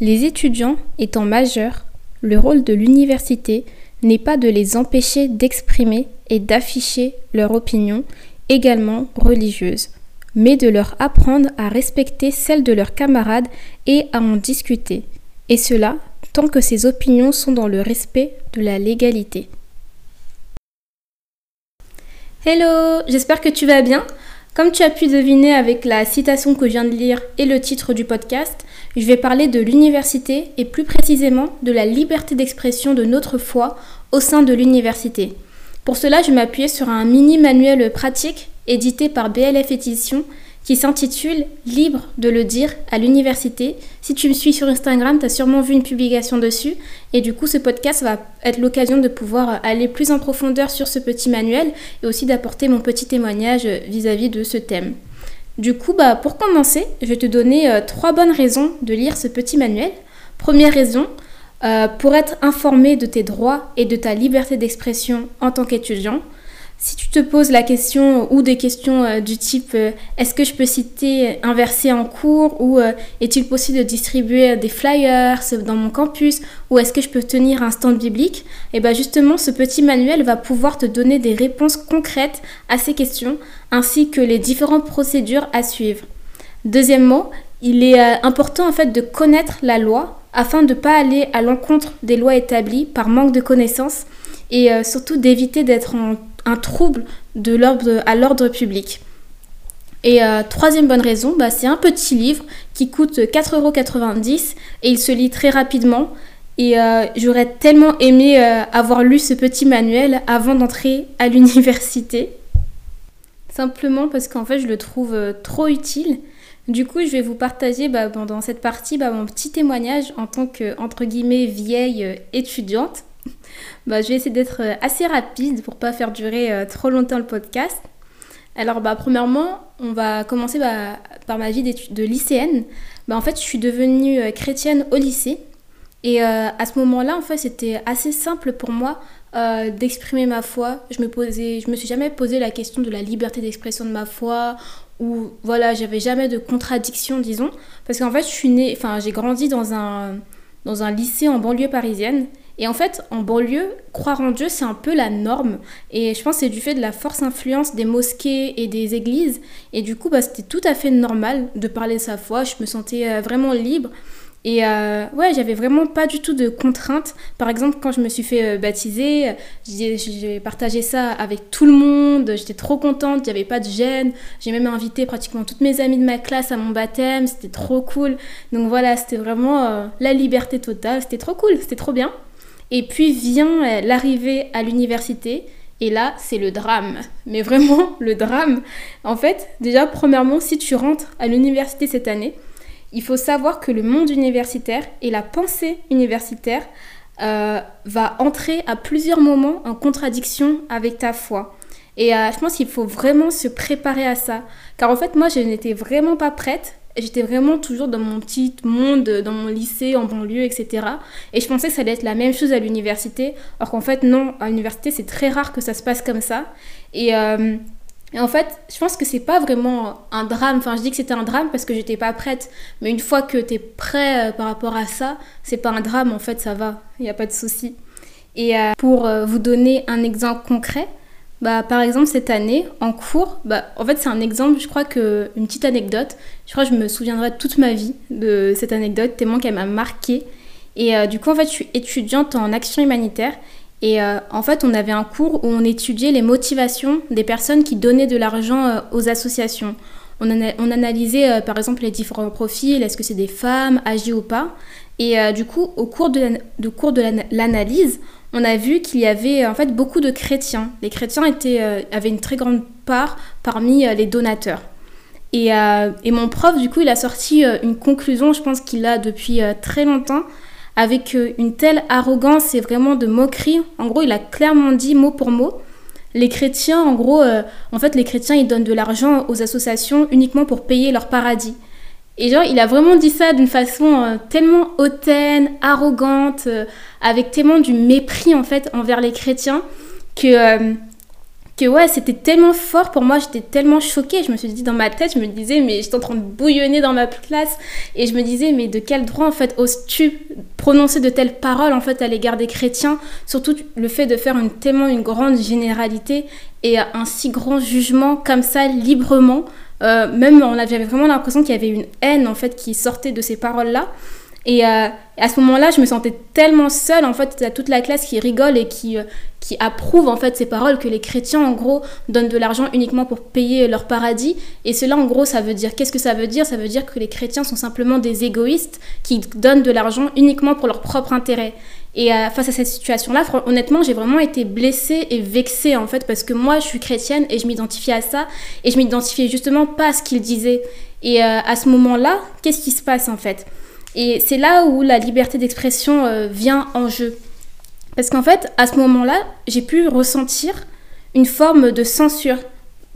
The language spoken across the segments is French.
Les étudiants étant majeurs, le rôle de l'université n'est pas de les empêcher d'exprimer et d'afficher leur opinion, également religieuse, mais de leur apprendre à respecter celle de leurs camarades et à en discuter, et cela tant que ces opinions sont dans le respect de la légalité. Hello, j'espère que tu vas bien. Comme tu as pu deviner avec la citation que je viens de lire et le titre du podcast, je vais parler de l'université et plus précisément de la liberté d'expression de notre foi au sein de l'université. Pour cela, je m'appuyer sur un mini manuel pratique édité par BLF Édition qui s'intitule Libre de le dire à l'université. Si tu me suis sur Instagram, tu as sûrement vu une publication dessus. Et du coup, ce podcast va être l'occasion de pouvoir aller plus en profondeur sur ce petit manuel et aussi d'apporter mon petit témoignage vis-à-vis de ce thème. Du coup, bah, pour commencer, je vais te donner euh, trois bonnes raisons de lire ce petit manuel. Première raison, euh, pour être informé de tes droits et de ta liberté d'expression en tant qu'étudiant. Si tu te poses la question ou des questions euh, du type euh, est-ce que je peux citer un verset en cours ou euh, est-il possible de distribuer des flyers dans mon campus ou est-ce que je peux tenir un stand biblique? Et eh bien justement ce petit manuel va pouvoir te donner des réponses concrètes à ces questions ainsi que les différentes procédures à suivre. Deuxièmement, il est important en fait de connaître la loi afin de ne pas aller à l'encontre des lois établies par manque de connaissances et surtout d'éviter d'être en un trouble de l'ordre à l'ordre public. Et euh, troisième bonne raison, bah, c'est un petit livre qui coûte 4,90€ et il se lit très rapidement. Et euh, j'aurais tellement aimé euh, avoir lu ce petit manuel avant d'entrer à l'université. Simplement parce qu'en fait je le trouve trop utile. Du coup, je vais vous partager bah, pendant cette partie bah, mon petit témoignage en tant que, entre guillemets, vieille étudiante. Bah, je vais essayer d'être euh, assez rapide pour pas faire durer euh, trop longtemps le podcast. Alors, bah, premièrement, on va commencer bah, par ma vie de lycéenne. Bah, en fait, je suis devenue euh, chrétienne au lycée. Et à ce moment-là, en fait, c'était assez simple pour moi d'exprimer ma foi. Je me posais, je me suis jamais posé la question de la liberté d'expression de ma foi ou voilà, j'avais jamais de contradiction, disons, parce qu'en fait, j'ai grandi dans un dans un lycée en banlieue parisienne et en fait, en banlieue, croire en Dieu, c'est un peu la norme. Et je pense que c'est du fait de la force influence des mosquées et des églises. Et du coup, bah, c'était tout à fait normal de parler de sa foi. Je me sentais euh, vraiment libre. Et euh, ouais, j'avais vraiment pas du tout de contraintes. Par exemple, quand je me suis fait euh, baptiser, j'ai partagé ça avec tout le monde. J'étais trop contente, avait pas de gêne. J'ai même invité pratiquement toutes mes amies de ma classe à mon baptême. C'était trop cool. Donc voilà, c'était vraiment la liberté totale. C'était trop cool, c'était trop bien. Et puis vient euh, l'arrivée à l'université. Et là, c'est le drame. Mais vraiment, le drame. En fait, déjà, premièrement, si tu rentres à l'université cette année, il faut savoir que le monde universitaire et la pensée universitaire euh, va entrer à plusieurs moments en contradiction avec ta foi. Et euh, je pense qu'il faut vraiment se préparer à ça. Car en fait, moi, je n'étais vraiment pas prête j'étais vraiment toujours dans mon petit monde, dans mon lycée, en banlieue, etc. Et je pensais que ça allait être la même chose à l'université, alors qu'en fait, non, à l'université, c'est très rare que ça se passe comme ça. Et, euh, en fait, je pense que c'est pas vraiment un drame. Enfin, je dis que c'était un drame parce que j'étais pas prête. Mais une fois que tu es prêt euh, par rapport à ça, c'est pas un drame, en fait, ça va. Il n'y a pas de souci. Et euh, pour vous donner un exemple concret, bah, par exemple, cette année, en cours, bah, en fait, c'est un exemple, je crois que, une petite anecdote, je crois que je me souviendrai toute ma vie de cette anecdote, tellement qu'elle m'a marquée. Et euh, du coup, en fait, je suis étudiante en action humanitaire. Et euh, en fait, on avait un cours où on étudiait les motivations des personnes qui donnaient de l'argent euh, aux associations. On, on analysait, par exemple, les différents profils, est-ce que c'est des femmes, âgées ou pas. Et du coup, au cours de, l'analyse, on a vu qu'il y avait en fait beaucoup de chrétiens. Les chrétiens étaient, euh, avaient une très grande part parmi euh, les donateurs. Et, euh, et, mon prof, du coup, il a sorti une conclusion, je pense qu'il a depuis très longtemps, avec une telle arrogance et vraiment de moquerie. En gros, il a clairement dit mot pour mot, les chrétiens, en gros, en fait, les chrétiens, ils donnent de l'argent aux associations uniquement pour payer leur paradis. Et genre, il a vraiment dit ça d'une façon euh, tellement hautaine, arrogante, euh, avec tellement du mépris en fait envers les chrétiens que, euh, que ouais, c'était tellement fort pour moi, j'étais tellement choquée. Je me suis dit dans ma tête, je me disais, mais j'étais en train de bouillonner dans ma classe. Et je me disais, mais de quel droit en fait oses-tu prononcer de telles paroles en fait à l'égard des chrétiens? Surtout le fait de faire une, tellement une grande généralité et un si grand jugement comme ça, librement. Euh, même on avait vraiment l'impression qu'il y avait une haine en fait qui sortait de ces paroles-là. Et euh, à ce moment-là, je me sentais tellement seule, en fait, il y a toute la classe qui rigole et qui, euh, qui approuve en fait ces paroles que les chrétiens, en gros, donnent de l'argent uniquement pour payer leur paradis. Et cela, en gros, ça veut dire, qu'est-ce que ça veut dire? Ça veut dire que les chrétiens sont simplement des égoïstes qui donnent de l'argent uniquement pour leur propre intérêt. Et euh, face à cette situation-là, honnêtement, j'ai vraiment été blessée et vexée en fait parce que moi, je suis chrétienne et je m'identifiais à ça et je m'identifiais justement pas à ce qu'ils disaient. Et euh, à ce moment-là, qu'est-ce qui se passe en fait? Et c'est là où la liberté d'expression euh, vient en jeu. Parce qu'en fait, à ce moment-là, j'ai pu ressentir une forme de censure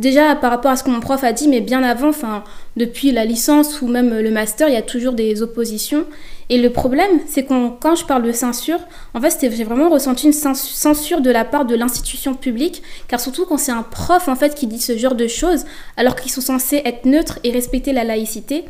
déjà par rapport à ce que mon prof a dit, mais bien avant, enfin, depuis la licence ou même le master, il y a toujours des oppositions. Et le problème, c'est que quand je parle de censure, en fait, j'ai vraiment ressenti une censure de la part de l'institution publique, car surtout quand c'est un prof en fait qui dit ce genre de choses, alors qu'ils sont censés être neutres et respecter la laïcité.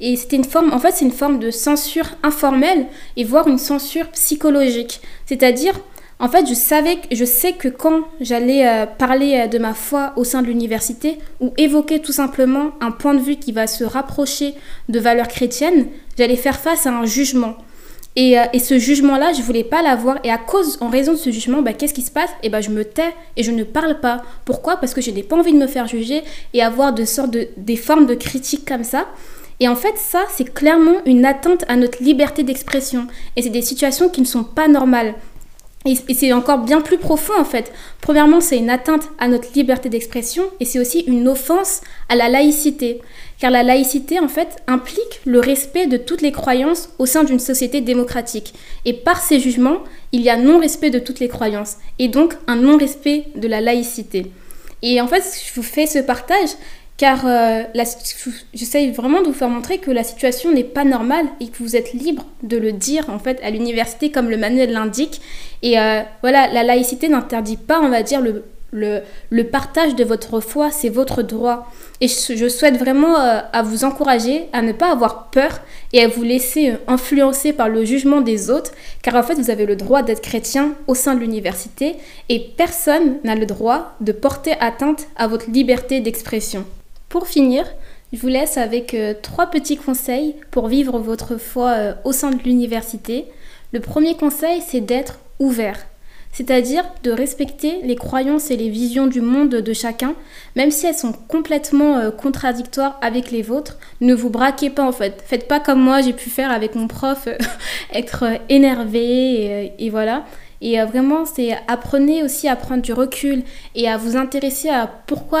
Et c'était une forme, en fait, c'est une forme de censure informelle et voire une censure psychologique. C'est-à-dire, en fait, je savais, je sais que quand j'allais euh, parler euh, de ma foi au sein de l'université ou évoquer tout simplement un point de vue qui va se rapprocher de valeurs chrétiennes, j'allais faire face à un jugement. Et, euh, ce jugement-là, je voulais pas l'avoir. Et à cause, en raison de ce jugement, bah, qu'est-ce qui se passe? Et eh bah, je me tais et je ne parle pas. Pourquoi? Parce que je n'ai pas envie de me faire juger et avoir de sortes de, des formes de critiques comme ça. Et en fait, ça, c'est clairement une atteinte à notre liberté d'expression. Et c'est des situations qui ne sont pas normales. Et, c'est encore bien plus profond en fait. Premièrement, c'est une atteinte à notre liberté d'expression et c'est aussi une offense à la laïcité. Car la laïcité en fait implique le respect de toutes les croyances au sein d'une société démocratique. Et par ces jugements, il y a non-respect de toutes les croyances et donc un non-respect de la laïcité. Et en fait, je vous fais ce partage car euh, j'essaye vraiment de vous faire montrer que la situation n'est pas normale et que vous êtes libre de le dire en fait à l'université comme le manuel l'indique. Et euh, voilà, la laïcité n'interdit pas, on va dire, le, le, partage de votre foi, c'est votre droit. Et je, souhaite vraiment euh, à vous encourager à ne pas avoir peur et à vous laisser influencer par le jugement des autres, car en fait vous avez le droit d'être chrétien au sein de l'université et personne n'a le droit de porter atteinte à votre liberté d'expression. Pour finir, je vous laisse avec euh, trois petits conseils pour vivre votre foi euh, au sein de l'université. Le premier conseil, c'est d'être ouvert, c'est-à-dire de respecter les croyances et les visions du monde de chacun, même si elles sont complètement euh, contradictoires avec les vôtres. Ne vous braquez pas en fait. Faites pas comme moi, j'ai pu faire avec mon prof, être énervé et, voilà. Et vraiment, c'est apprenez aussi à prendre du recul et à vous intéresser à pourquoi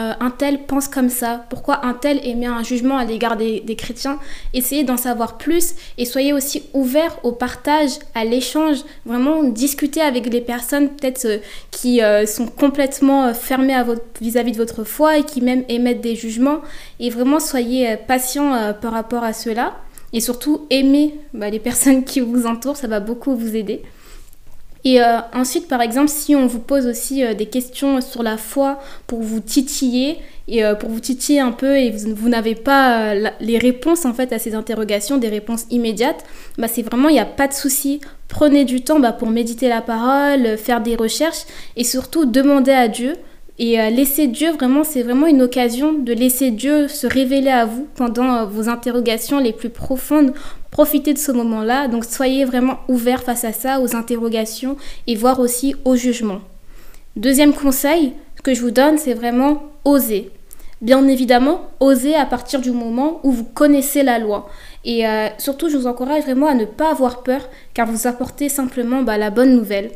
euh, un tel pense comme ça, pourquoi un tel émet un jugement à l'égard des, chrétiens? Essayez d'en savoir plus et soyez aussi ouverts au partage, à l'échange. Vraiment, discuter avec des personnes peut-être euh, qui euh, sont complètement fermées vis-à-vis de votre foi et qui même émettent des jugements. Et vraiment, soyez patients par rapport à cela. Et surtout, aimez bah, les personnes qui vous entourent, ça va beaucoup vous aider. Et euh, ensuite, par exemple, si on vous pose aussi euh, des questions sur la foi pour vous titiller, et euh, pour vous titiller un peu et vous, n'avez pas les réponses en fait à ces interrogations, des réponses immédiates, bah, c'est vraiment, il n'y a pas de souci. Prenez du temps bah, pour méditer la parole, faire des recherches et surtout demander à Dieu et euh, laisser Dieu, vraiment, c'est vraiment une occasion de laisser Dieu se révéler à vous pendant euh, vos interrogations les plus profondes. Profitez de ce moment-là. Donc soyez vraiment ouverts face à ça, aux interrogations et voir aussi au jugement. Deuxième conseil que je vous donne, c'est vraiment oser. Bien évidemment, oser à partir du moment où vous connaissez la loi. Et euh, surtout, je vous encourage vraiment à ne pas avoir peur, car vous apportez simplement bah, la bonne nouvelle.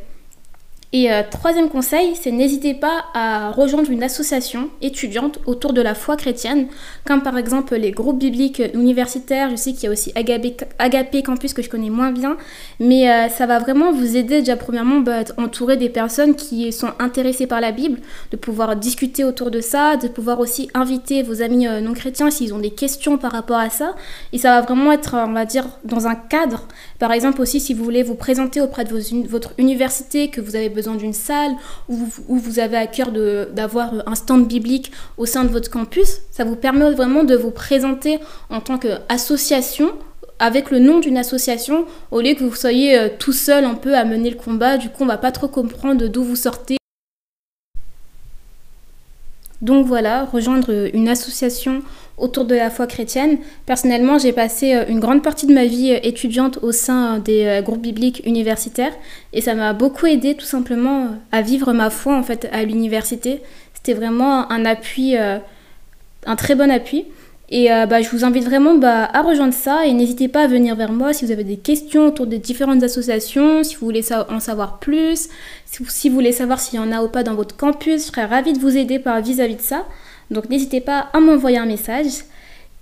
Et euh, troisième conseil, c'est n'hésitez pas à rejoindre une association étudiante autour de la foi chrétienne, comme par exemple les groupes bibliques universitaires. Je sais qu'il y a aussi Agapé, Campus que je connais moins bien, mais euh, ça va vraiment vous aider déjà premièrement bah, entourer des personnes qui sont intéressées par la Bible, de pouvoir discuter autour de ça, de pouvoir aussi inviter vos amis euh, non chrétiens s'ils ont des questions par rapport à ça. Et ça va vraiment être, on va dire, dans un cadre. Par exemple aussi si vous voulez vous présenter auprès de votre université, que vous avez besoin d'une salle, ou, ou, vous avez à cœur d'avoir un stand biblique au sein de votre campus. Ça vous permet vraiment de vous présenter en tant qu'association avec le nom d'une association au lieu que vous soyez euh, tout seul un peu à mener le combat. Du coup, on va pas trop comprendre d'où vous sortez. Donc voilà, rejoindre une association autour de la foi chrétienne. Personnellement, j'ai passé euh, une grande partie de ma vie euh, étudiante au sein des groupes bibliques universitaires et ça m'a beaucoup aidé tout simplement à vivre ma foi en fait à l'université. C'était vraiment un appui, un très bon appui. Et euh, bah, je vous invite vraiment bah, à rejoindre ça et n'hésitez pas à venir vers moi si vous avez des questions autour des différentes associations, si vous voulez en savoir plus, si vous, voulez savoir s'il y en a ou pas dans votre campus, je serais ravie de vous aider vis-à-vis de ça. Donc n'hésitez pas à m'envoyer un message.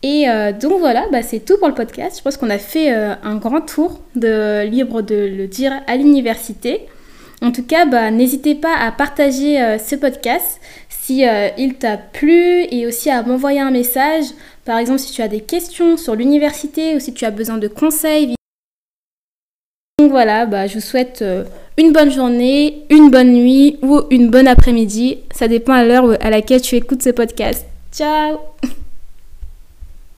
Et euh, donc voilà, bah, c'est tout pour le podcast. Je pense qu'on a fait euh, un grand tour de libre de le dire à l'université. En tout cas, n'hésitez pas à partager ce podcast si il t'a plu et aussi à m'envoyer un message par exemple, si tu as des questions sur l'université ou si tu as besoin de conseils. Donc voilà, bah, je vous souhaite euh, une bonne journée, une bonne nuit ou une bonne après-midi. Ça dépend à l'heure à laquelle tu écoutes ce podcast. Ciao